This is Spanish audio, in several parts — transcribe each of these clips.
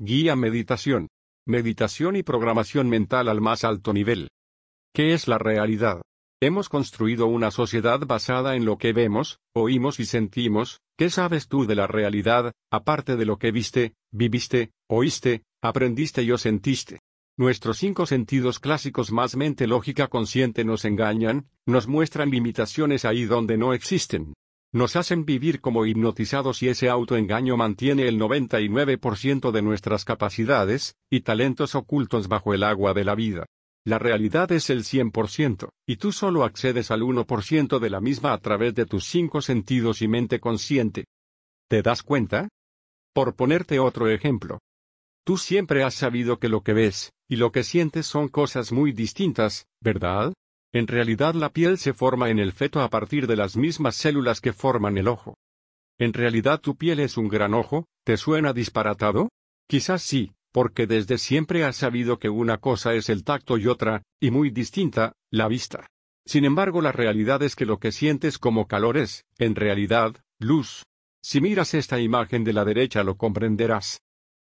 Guía Meditación. Meditación y programación mental al más alto nivel. ¿Qué es la realidad? Hemos construido una sociedad basada en lo que vemos, oímos y sentimos. ¿Qué sabes tú de la realidad, aparte de lo que viste, viviste, oíste, aprendiste y o sentiste? Nuestros cinco sentidos clásicos más mente lógica consciente nos engañan, nos muestran limitaciones ahí donde no existen. Nos hacen vivir como hipnotizados y ese autoengaño mantiene el 99% de nuestras capacidades y talentos ocultos bajo el agua de la vida. La realidad es el 100%, y tú solo accedes al 1% de la misma a través de tus cinco sentidos y mente consciente. ¿Te das cuenta? Por ponerte otro ejemplo, Tú siempre has sabido que lo que ves, y lo que sientes son cosas muy distintas, ¿verdad? En realidad la piel se forma en el feto a partir de las mismas células que forman el ojo. ¿En realidad tu piel es un gran ojo? ¿Te suena disparatado? Quizás sí, porque desde siempre has sabido que una cosa es el tacto y otra, y muy distinta, la vista. Sin embargo, la realidad es que lo que sientes como calor es, en realidad, luz. Si miras esta imagen de la derecha lo comprenderás.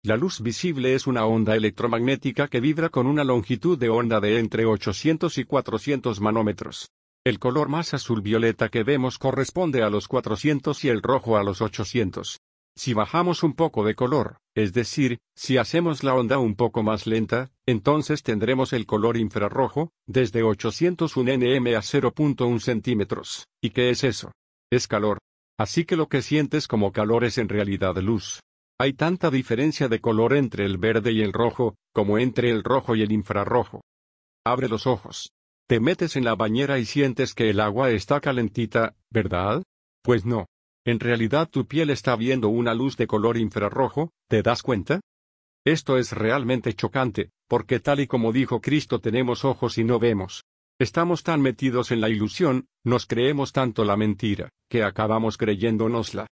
La luz visible es una onda electromagnética que vibra con una longitud de onda de entre 800 y 400 manómetros. El color más azul violeta que vemos corresponde a los 400 y el rojo a los 800. Si bajamos un poco de color, es decir, si hacemos la onda un poco más lenta, entonces tendremos el color infrarrojo, desde 801 nm a 0.1 centímetros. ¿Y qué es eso? Es calor. Así que lo que sientes como calor es en realidad luz. Hay tanta diferencia de color entre el verde y el rojo, como entre el rojo y el infrarrojo. Abre los ojos. Te metes en la bañera y sientes que el agua está calentita, ¿verdad? Pues no. En realidad tu piel está viendo una luz de color infrarrojo, ¿te das cuenta? Esto es realmente chocante, porque tal y como dijo Cristo tenemos ojos y no vemos. Estamos tan metidos en la ilusión, nos creemos tanto la mentira, que acabamos creyéndonosla.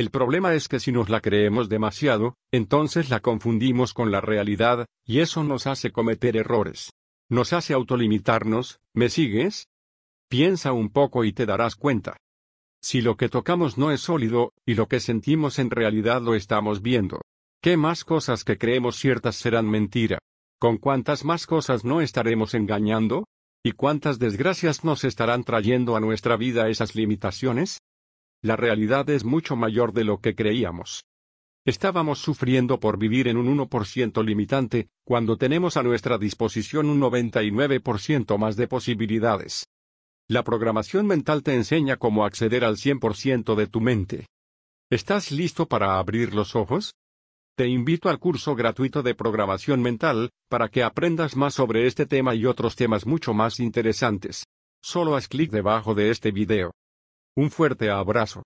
El problema es que si nos la creemos demasiado, entonces la confundimos con la realidad, y eso nos hace cometer errores. Nos hace autolimitarnos, ¿me sigues? Piensa un poco y te darás cuenta. Si lo que tocamos no es sólido, y lo que sentimos en realidad lo estamos viendo, ¿qué más cosas que creemos ciertas serán mentira? ¿Con cuántas más cosas no estaremos engañando? ¿Y cuántas desgracias nos estarán trayendo a nuestra vida esas limitaciones? La realidad es mucho mayor de lo que creíamos. Estábamos sufriendo por vivir en un 1% limitante, cuando tenemos a nuestra disposición un 99% más de posibilidades. La programación mental te enseña cómo acceder al 100% de tu mente. ¿Estás listo para abrir los ojos? Te invito al curso gratuito de programación mental, para que aprendas más sobre este tema y otros temas mucho más interesantes. Solo haz clic debajo de este video. Un fuerte abrazo.